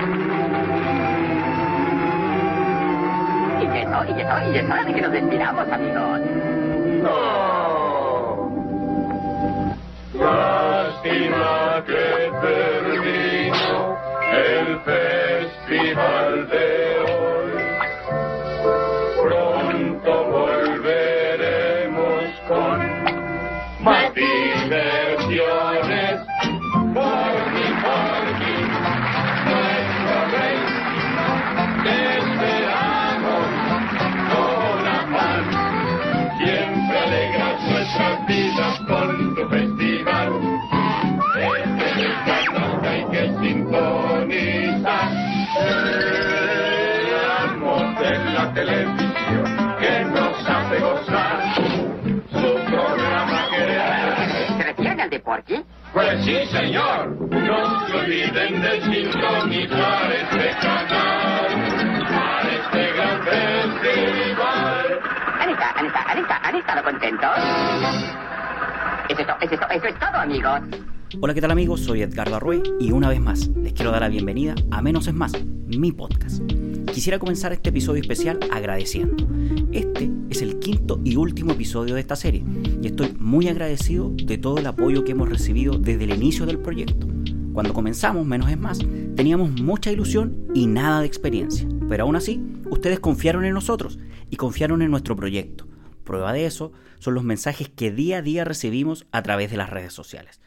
Y eso, y eso, y es hora de que nos despidamos, amigos. No. Lástima que terminó el festival sí, señor. No se olviden de sintonizar este canal para este gran festival. ¿Han estado, han estado, han estado, han estado contentos? Eso es, to- eso es to- eso es todo, amigos. Hola, ¿qué tal amigos? Soy Edgardo Arrué y una vez más les quiero dar la bienvenida a Menos es Más, mi podcast. Quisiera comenzar este episodio especial agradeciendo. Este es el quinto y último episodio de esta serie y estoy muy agradecido de todo el apoyo que hemos recibido desde el inicio del proyecto. Cuando comenzamos Menos es Más, teníamos mucha ilusión y nada de experiencia, pero aún así, ustedes confiaron en nosotros y confiaron en nuestro proyecto. Prueba de eso son los mensajes que día a día recibimos a través de las redes sociales.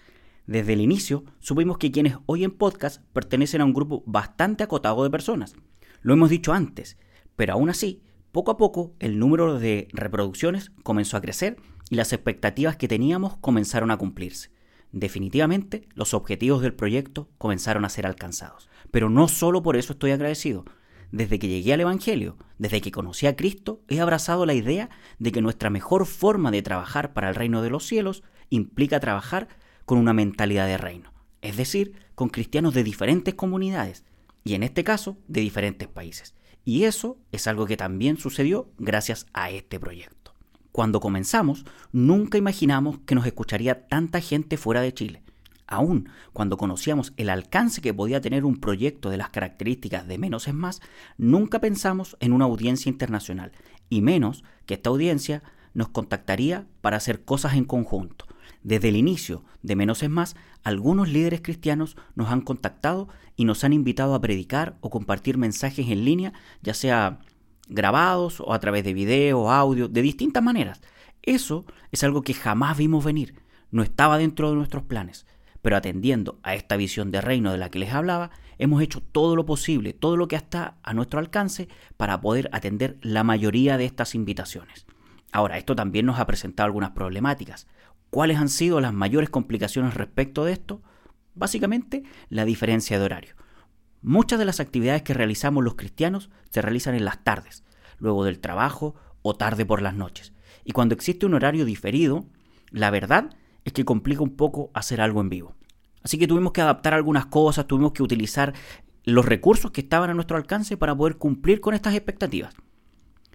Desde el inicio supimos que quienes hoy en podcast pertenecen a un grupo bastante acotado de personas. Lo hemos dicho antes, pero aún así, poco a poco el número de reproducciones comenzó a crecer y las expectativas que teníamos comenzaron a cumplirse. Definitivamente, los objetivos del proyecto comenzaron a ser alcanzados. Pero no solo por eso estoy agradecido. Desde que llegué al Evangelio, desde que conocí a Cristo, he abrazado la idea de que nuestra mejor forma de trabajar para el reino de los cielos implica trabajar con una mentalidad de reino, es decir, con cristianos de diferentes comunidades, y en este caso de diferentes países. Y eso es algo que también sucedió gracias a este proyecto. Cuando comenzamos, nunca imaginamos que nos escucharía tanta gente fuera de Chile. Aún cuando conocíamos el alcance que podía tener un proyecto de las características de Menos es Más, nunca pensamos en una audiencia internacional, y menos que esta audiencia nos contactaría para hacer cosas en conjunto. Desde el inicio de Menos es Más, algunos líderes cristianos nos han contactado y nos han invitado a predicar o compartir mensajes en línea, ya sea grabados o a través de video, audio, de distintas maneras. Eso es algo que jamás vimos venir, no estaba dentro de nuestros planes, pero atendiendo a esta visión de reino de la que les hablaba, hemos hecho todo lo posible, todo lo que está a nuestro alcance para poder atender la mayoría de estas invitaciones. Ahora, esto también nos ha presentado algunas problemáticas. ¿Cuáles han sido las mayores complicaciones respecto de esto? Básicamente, la diferencia de horario. Muchas de las actividades que realizamos los cristianos se realizan en las tardes, luego del trabajo o tarde por las noches. Y cuando existe un horario diferido, la verdad es que complica un poco hacer algo en vivo. Así que tuvimos que adaptar algunas cosas, tuvimos que utilizar los recursos que estaban a nuestro alcance para poder cumplir con estas expectativas.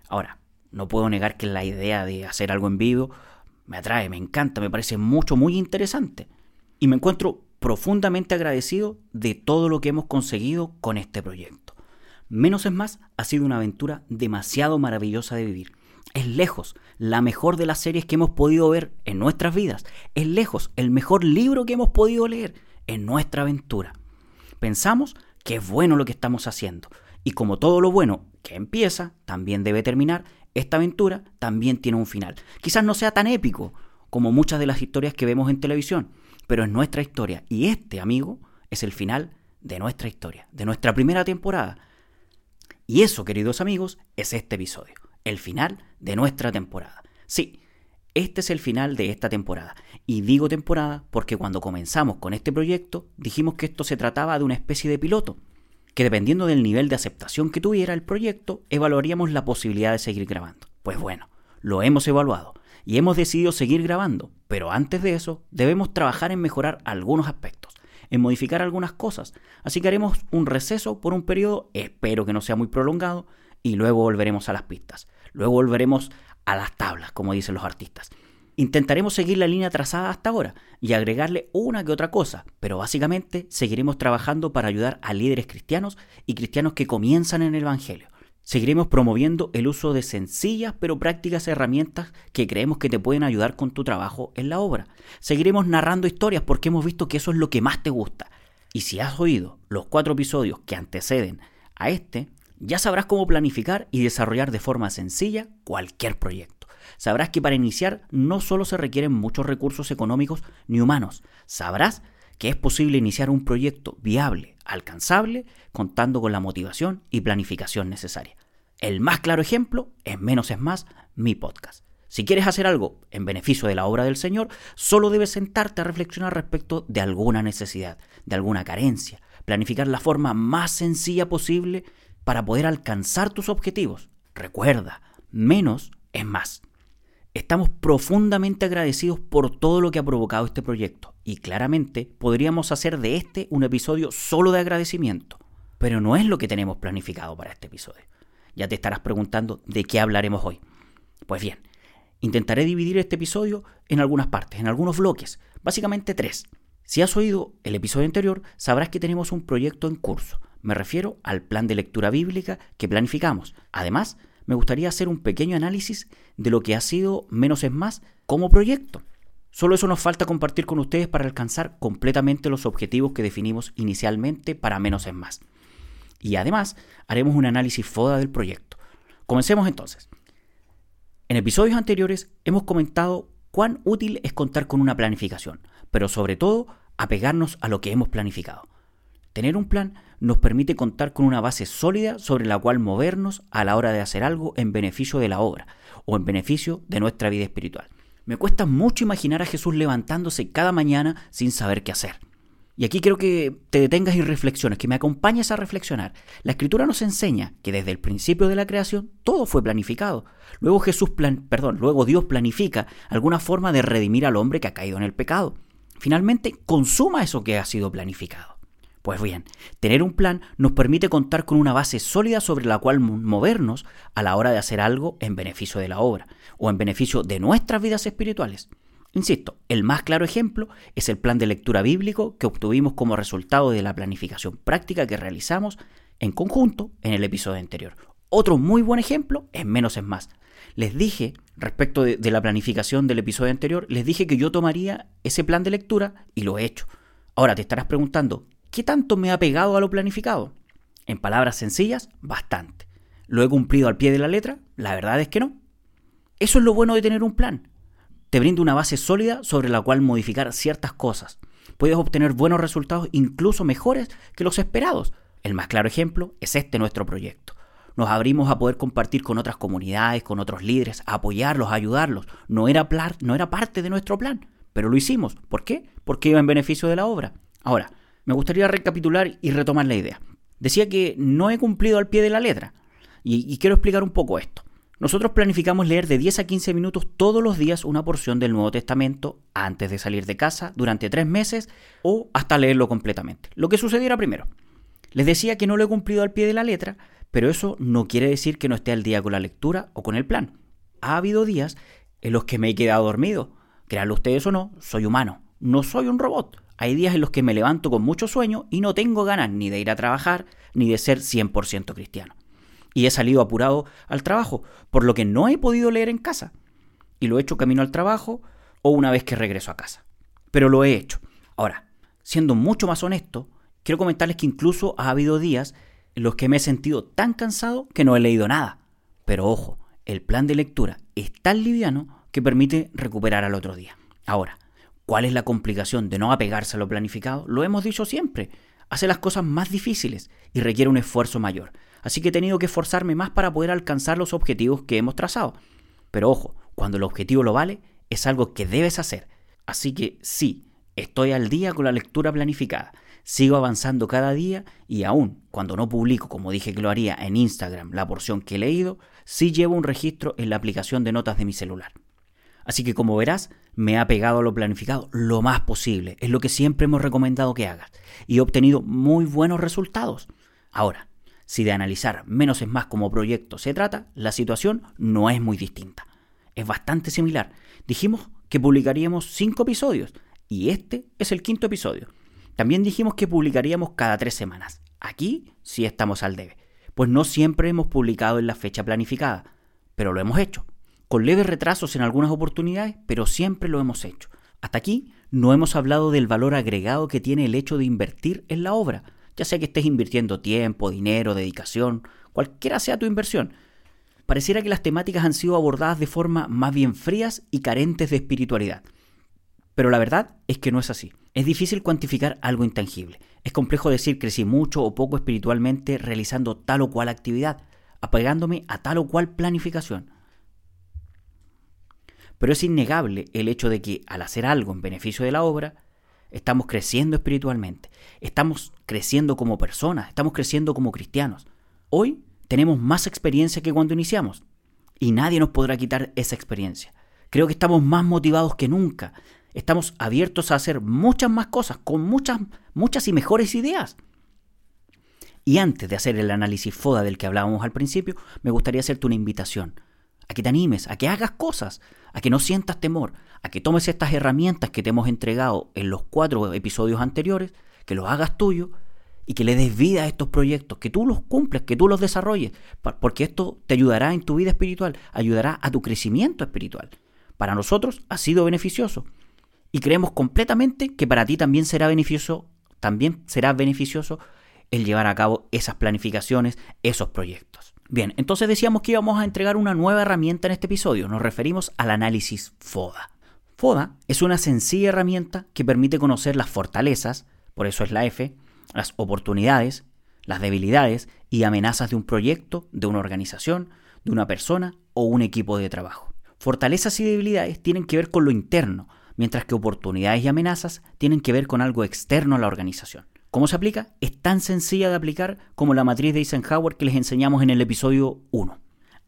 Ahora, no puedo negar que la idea de hacer algo en vivo me atrae, me encanta, me parece mucho, muy interesante. Y me encuentro profundamente agradecido de todo lo que hemos conseguido con este proyecto. Menos es más ha sido una aventura demasiado maravillosa de vivir. Es lejos la mejor de las series que hemos podido ver en nuestras vidas. Es lejos el mejor libro que hemos podido leer en nuestra aventura. Pensamos que es bueno lo que estamos haciendo. Y como todo lo bueno que empieza, también debe terminar, esta aventura también tiene un final. Quizás no sea tan épico como muchas de las historias que vemos en televisión, pero es nuestra historia. Y este, amigo, es el final de nuestra historia, de nuestra primera temporada. Y eso, queridos amigos, es este episodio, el final de nuestra temporada. Sí, este es el final de esta temporada. Y digo temporada porque cuando comenzamos con este proyecto dijimos que esto se trataba de una especie de piloto, que dependiendo del nivel de aceptación que tuviera el proyecto, evaluaríamos la posibilidad de seguir grabando. Pues bueno, lo hemos evaluado y hemos decidido seguir grabando, pero antes de eso debemos trabajar en mejorar algunos aspectos, en modificar algunas cosas, así que haremos un receso por un periodo, espero que no sea muy prolongado, y luego volveremos a las pistas, luego volveremos a las tablas, como dicen los artistas. Intentaremos seguir la línea trazada hasta ahora y agregarle una que otra cosa, pero básicamente seguiremos trabajando para ayudar a líderes cristianos y cristianos que comienzan en el Evangelio. Seguiremos promoviendo el uso de sencillas pero prácticas herramientas que creemos que te pueden ayudar con tu trabajo en la obra. Seguiremos narrando historias porque hemos visto que eso es lo que más te gusta. Y si has oído los cuatro episodios que anteceden a este, ya sabrás cómo planificar y desarrollar de forma sencilla cualquier proyecto sabrás que para iniciar no solo se requieren muchos recursos económicos ni humanos, sabrás que es posible iniciar un proyecto viable, alcanzable, contando con la motivación y planificación necesaria. El más claro ejemplo es Menos es Más, mi podcast. Si quieres hacer algo en beneficio de la obra del Señor, solo debes sentarte a reflexionar respecto de alguna necesidad, de alguna carencia, planificar la forma más sencilla posible para poder alcanzar tus objetivos. Recuerda, menos es más. Estamos profundamente agradecidos por todo lo que ha provocado este proyecto y claramente podríamos hacer de este un episodio solo de agradecimiento, pero no es lo que tenemos planificado para este episodio. Ya te estarás preguntando de qué hablaremos hoy. Pues bien, intentaré dividir este episodio en algunas partes, en algunos bloques, básicamente tres. Si has oído el episodio anterior, sabrás que tenemos un proyecto en curso. Me refiero al plan de lectura bíblica que planificamos. Además, me gustaría hacer un pequeño análisis de lo que ha sido Menos es Más como proyecto. Solo eso nos falta compartir con ustedes para alcanzar completamente los objetivos que definimos inicialmente para Menos es Más. Y además haremos un análisis FODA del proyecto. Comencemos entonces. En episodios anteriores hemos comentado cuán útil es contar con una planificación, pero sobre todo apegarnos a lo que hemos planificado. Tener un plan nos permite contar con una base sólida sobre la cual movernos a la hora de hacer algo en beneficio de la obra o en beneficio de nuestra vida espiritual. Me cuesta mucho imaginar a Jesús levantándose cada mañana sin saber qué hacer. Y aquí quiero que te detengas y reflexiones, que me acompañes a reflexionar. La escritura nos enseña que desde el principio de la creación todo fue planificado. Luego Jesús plan, perdón, luego Dios planifica alguna forma de redimir al hombre que ha caído en el pecado. Finalmente consuma eso que ha sido planificado. Pues bien, tener un plan nos permite contar con una base sólida sobre la cual movernos a la hora de hacer algo en beneficio de la obra o en beneficio de nuestras vidas espirituales. Insisto, el más claro ejemplo es el plan de lectura bíblico que obtuvimos como resultado de la planificación práctica que realizamos en conjunto en el episodio anterior. Otro muy buen ejemplo es menos es más. Les dije, respecto de, de la planificación del episodio anterior, les dije que yo tomaría ese plan de lectura y lo he hecho. Ahora te estarás preguntando, ¿Qué tanto me ha pegado a lo planificado? En palabras sencillas, bastante. ¿Lo he cumplido al pie de la letra? La verdad es que no. Eso es lo bueno de tener un plan. Te brinda una base sólida sobre la cual modificar ciertas cosas. Puedes obtener buenos resultados incluso mejores que los esperados. El más claro ejemplo es este nuestro proyecto. Nos abrimos a poder compartir con otras comunidades, con otros líderes, a apoyarlos, a ayudarlos. No era, no era parte de nuestro plan, pero lo hicimos. ¿Por qué? Porque iba en beneficio de la obra. Ahora, me gustaría recapitular y retomar la idea. Decía que no he cumplido al pie de la letra y, quiero explicar un poco esto. Nosotros planificamos leer de 10 a 15 minutos todos los días una porción del Nuevo Testamento antes de salir de casa durante tres meses o hasta leerlo completamente. Lo que sucediera primero. Les decía que no lo he cumplido al pie de la letra, pero eso no quiere decir que no esté al día con la lectura o con el plan. Ha habido días en los que me he quedado dormido. Créanlo ustedes o no, soy humano, no soy un robot. Hay días en los que me levanto con mucho sueño y no tengo ganas ni de ir a trabajar ni de ser 100% cristiano. Y he salido apurado al trabajo, por lo que no he podido leer en casa. Y lo he hecho camino al trabajo o una vez que regreso a casa. Pero lo he hecho. Ahora, siendo mucho más honesto, quiero comentarles que incluso ha habido días en los que me he sentido tan cansado que no he leído nada. Pero ojo, el plan de lectura es tan liviano que permite recuperar al otro día. Ahora, ¿Cuál es la complicación de no apegarse a lo planificado? Lo hemos dicho siempre. Hace las cosas más difíciles y requiere un esfuerzo mayor. Así que he tenido que esforzarme más para poder alcanzar los objetivos que hemos trazado. Pero ojo, cuando el objetivo lo vale, es algo que debes hacer. Así que sí, estoy al día con la lectura planificada. Sigo avanzando cada día y aún cuando no publico, como dije que lo haría en Instagram, la porción que he leído, sí llevo un registro en la aplicación de notas de mi celular. Así que como verás, me ha pegado a lo planificado lo más posible. Es lo que siempre hemos recomendado que hagas. Y he obtenido muy buenos resultados. Ahora, si de analizar menos es más como proyecto se trata, la situación no es muy distinta. Es bastante similar. Dijimos que publicaríamos cinco episodios y este es el quinto episodio. También dijimos que publicaríamos cada tres semanas. Aquí sí estamos al debe, pues no siempre hemos publicado en la fecha planificada, pero lo hemos hecho. Con leves retrasos en algunas oportunidades, pero siempre lo hemos hecho. Hasta aquí no hemos hablado del valor agregado que tiene el hecho de invertir en la obra, ya sea que estés invirtiendo tiempo, dinero, dedicación, cualquiera sea tu inversión. Pareciera que las temáticas han sido abordadas de forma más bien frías y carentes de espiritualidad. Pero la verdad es que no es así. Es difícil cuantificar algo intangible. Es complejo decir crecí mucho o poco espiritualmente realizando tal o cual actividad, apegándome a tal o cual planificación. Pero es innegable el hecho de que al hacer algo en beneficio de la obra, estamos creciendo espiritualmente, estamos creciendo como personas, estamos creciendo como cristianos. Hoy tenemos más experiencia que cuando iniciamos y nadie nos podrá quitar esa experiencia. Creo que estamos más motivados que nunca. Estamos abiertos a hacer muchas más cosas, con muchas, muchas y mejores ideas. Y antes de hacer el análisis FODA del que hablábamos al principio, me gustaría hacerte una invitación a que te animes, a que hagas cosas, a que no sientas temor, a que tomes estas herramientas que te hemos entregado en los cuatro episodios anteriores, que los hagas tuyo y que le des vida a estos proyectos, que tú los cumples, que tú los desarrolles, porque esto te ayudará en tu vida espiritual, ayudará a tu crecimiento espiritual. Para nosotros ha sido beneficioso y creemos completamente que para ti también será beneficioso, también será beneficioso el llevar a cabo esas planificaciones, esos proyectos. Bien, entonces decíamos que íbamos a entregar una nueva herramienta en este episodio. Nos referimos al análisis FODA. FODA es una sencilla herramienta que permite conocer las fortalezas, por eso es la F, las oportunidades, las debilidades y amenazas de un proyecto, de una organización, de una persona o un equipo de trabajo. Fortalezas y debilidades tienen que ver con lo interno, mientras que oportunidades y amenazas tienen que ver con algo externo a la organización. ¿Cómo se aplica? Es tan sencilla de aplicar como la matriz de Eisenhower que les enseñamos en el episodio 1.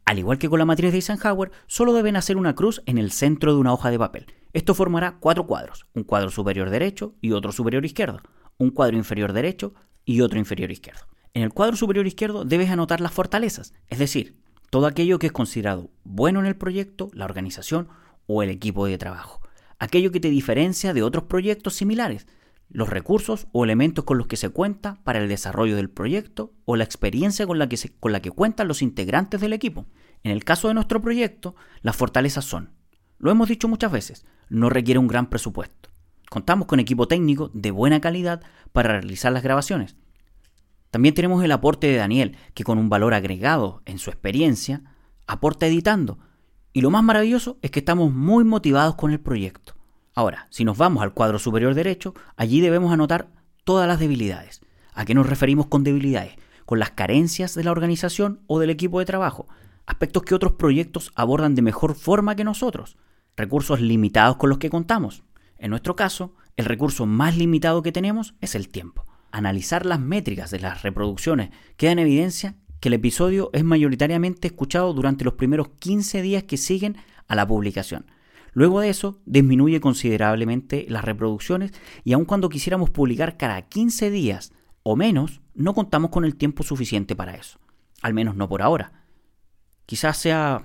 Al igual que con la matriz de Eisenhower, solo deben hacer una cruz en el centro de una hoja de papel. Esto formará cuatro cuadros, un cuadro superior derecho y otro superior izquierdo, un cuadro inferior derecho y otro inferior izquierdo. En el cuadro superior izquierdo debes anotar las fortalezas, es decir, todo aquello que es considerado bueno en el proyecto, la organización o el equipo de trabajo, aquello que te diferencia de otros proyectos similares, los recursos o elementos con los que se cuenta para el desarrollo del proyecto o la experiencia con la que, con la que cuentan los integrantes del equipo. En el caso de nuestro proyecto, las fortalezas son, lo hemos dicho muchas veces, no requiere un gran presupuesto. Contamos con equipo técnico de buena calidad para realizar las grabaciones. También tenemos el aporte de Daniel, que con un valor agregado en su experiencia, aporta editando. Y lo más maravilloso es que estamos muy motivados con el proyecto. Ahora, si nos vamos al cuadro superior derecho, allí debemos anotar todas las debilidades. ¿A qué nos referimos con debilidades? Con las carencias de la organización o del equipo de trabajo, aspectos que otros proyectos abordan de mejor forma que nosotros, recursos limitados con los que contamos. En nuestro caso, el recurso más limitado que tenemos es el tiempo. Analizar las métricas de las reproducciones queda en evidencia que el episodio es mayoritariamente escuchado durante los primeros 15 días que siguen a la publicación. Luego de eso, disminuye considerablemente las reproducciones y aun cuando quisiéramos publicar cada 15 días o menos, no contamos con el tiempo suficiente para eso. Al menos no por ahora. Quizás sea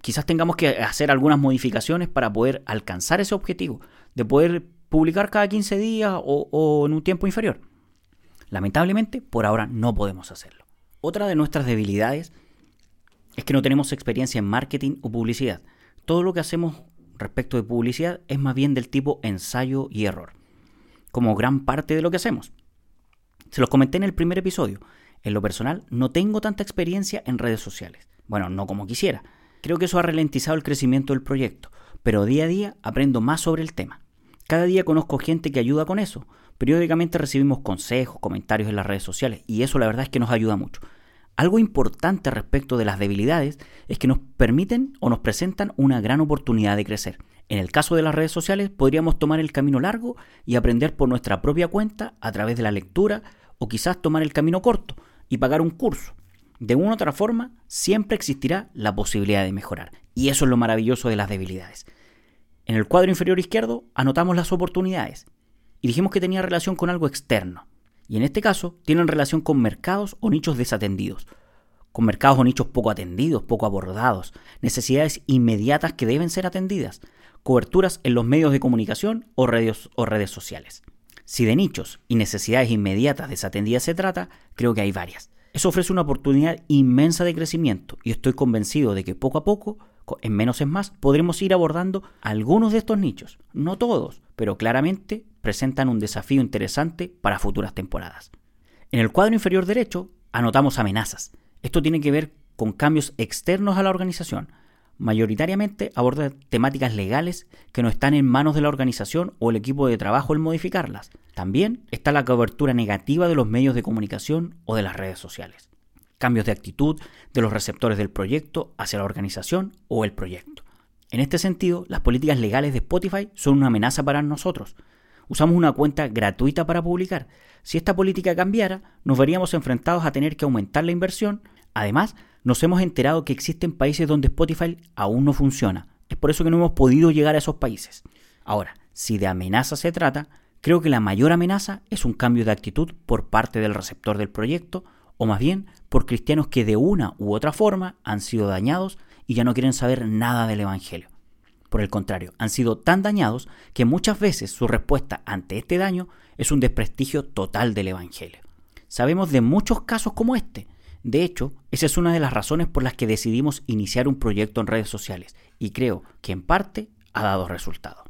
quizás tengamos que hacer algunas modificaciones para poder alcanzar ese objetivo, de poder publicar cada 15 días o, o, en un tiempo inferior. Lamentablemente, por ahora no podemos hacerlo. Otra de nuestras debilidades es que no tenemos experiencia en marketing o publicidad. Todo lo que hacemos respecto de publicidad es más bien del tipo ensayo y error, como gran parte de lo que hacemos. Se los comenté en el primer episodio. En lo personal, no tengo tanta experiencia en redes sociales. Bueno, no como quisiera. Creo que eso ha ralentizado el crecimiento del proyecto, pero día a día aprendo más sobre el tema. Cada día conozco gente que ayuda con eso. Periódicamente recibimos consejos, comentarios en las redes sociales y eso la verdad es que nos ayuda mucho. Algo importante respecto de las debilidades es que nos permiten o nos presentan una gran oportunidad de crecer. En el caso de las redes sociales podríamos tomar el camino largo y aprender por nuestra propia cuenta a través de la lectura o quizás tomar el camino corto y pagar un curso. De una u otra forma, siempre existirá la posibilidad de mejorar. Y eso es lo maravilloso de las debilidades. En el cuadro inferior izquierdo anotamos las oportunidades y dijimos que tenía relación con algo externo. Y en este caso tienen relación con mercados o nichos desatendidos, con mercados o nichos poco atendidos, poco abordados, necesidades inmediatas que deben ser atendidas, coberturas en los medios de comunicación o redes, sociales. Si de nichos y necesidades inmediatas desatendidas se trata, creo que hay varias. Eso ofrece una oportunidad inmensa de crecimiento y estoy convencido de que poco a poco, en menos es más, podremos ir abordando algunos de estos nichos. No todos, pero claramente presentan un desafío interesante para futuras temporadas. En el cuadro inferior derecho anotamos amenazas. Esto tiene que ver con cambios externos a la organización. Mayoritariamente aborda temáticas legales que no están en manos de la organización o el equipo de trabajo el modificarlas. También está la cobertura negativa de los medios de comunicación o de las redes sociales. Cambios de actitud de los receptores del proyecto hacia la organización o el proyecto. En este sentido, las políticas legales de Spotify son una amenaza para nosotros. Usamos una cuenta gratuita para publicar. Si esta política cambiara, nos veríamos enfrentados a tener que aumentar la inversión. Además, nos hemos enterado que existen países donde Spotify aún no funciona. Es por eso que no hemos podido llegar a esos países. Ahora, si de amenaza se trata, Creo que la mayor amenaza es un cambio de actitud por parte del receptor del proyecto, o más bien por cristianos que de una u otra forma han sido dañados y ya no quieren saber nada del Evangelio. Por el contrario, han sido tan dañados que muchas veces su respuesta ante este daño es un desprestigio total del Evangelio. Sabemos de muchos casos como este. De hecho, esa es una de las razones por las que decidimos iniciar un proyecto en redes sociales y creo que en parte ha dado resultado.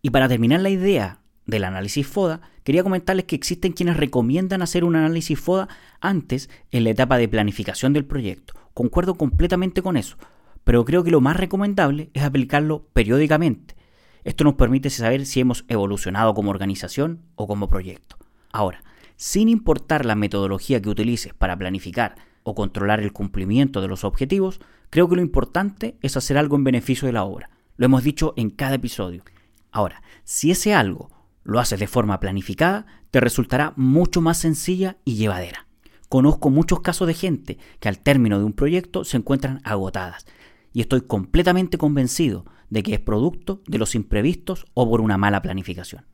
Y para terminar la idea del análisis FODA, quería comentarles que existen quienes recomiendan hacer un análisis FODA antes en la etapa de planificación del proyecto. Concuerdo completamente con eso, pero creo que lo más recomendable es aplicarlo periódicamente. Esto nos permite saber si hemos evolucionado como organización o como proyecto. Ahora, sin importar la metodología que utilices para planificar o controlar el cumplimiento de los objetivos, creo que lo importante es hacer algo en beneficio de la obra. Lo hemos dicho en cada episodio. Ahora, si ese algo lo haces de forma planificada, te resultará mucho más sencilla y llevadera. Conozco muchos casos de gente que al término de un proyecto se encuentran agotadas y estoy completamente convencido de que es producto de los imprevistos o por una mala planificación.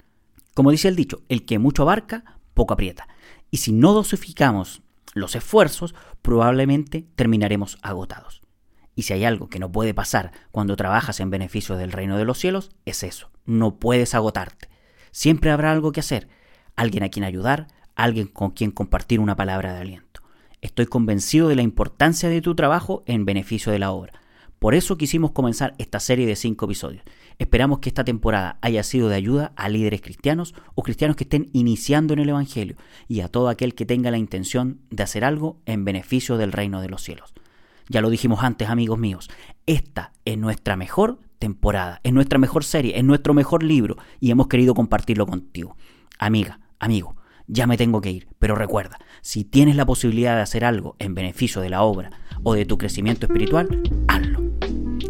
Como dice el dicho, el que mucho abarca, poco aprieta. Y si no dosificamos los esfuerzos, probablemente terminaremos agotados. Y si hay algo que no puede pasar cuando trabajas en beneficio del reino de los cielos, es eso. No puedes agotarte. Siempre habrá algo que hacer, alguien a quien ayudar, alguien con quien compartir una palabra de aliento. Estoy convencido de la importancia de tu trabajo en beneficio de la obra. Por eso quisimos comenzar esta serie de cinco episodios. Esperamos que esta temporada haya sido de ayuda a líderes cristianos o cristianos que estén iniciando en el Evangelio y a todo aquel que tenga la intención de hacer algo en beneficio del reino de los cielos. Ya lo dijimos antes, amigos míos, esta es nuestra mejor temporada, es nuestra mejor serie, es nuestro mejor libro y hemos querido compartirlo contigo. Amiga, amigo, ya me tengo que ir, pero recuerda, si tienes la posibilidad de hacer algo en beneficio de la obra o de tu crecimiento espiritual, hazlo.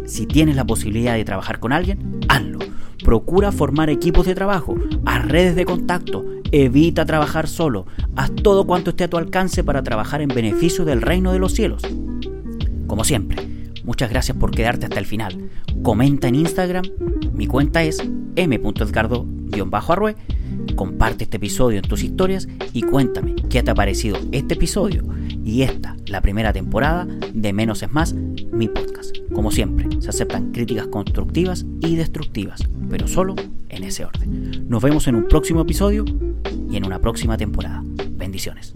Si tienes la posibilidad de trabajar con alguien, hazlo. Procura formar equipos de trabajo, haz redes de contacto, evita trabajar solo, haz todo cuanto esté a tu alcance para trabajar en beneficio del reino de los cielos. Como siempre, muchas gracias por quedarte hasta el final. Comenta en Instagram, mi cuenta es m.edgardo-arrue. Comparte este episodio en tus historias y cuéntame qué te ha parecido este episodio y esta, la primera temporada de Menos es Más, mi podcast. Como siempre, se aceptan críticas constructivas y destructivas, pero solo en ese orden. Nos vemos en un próximo episodio y en una próxima temporada. Bendiciones.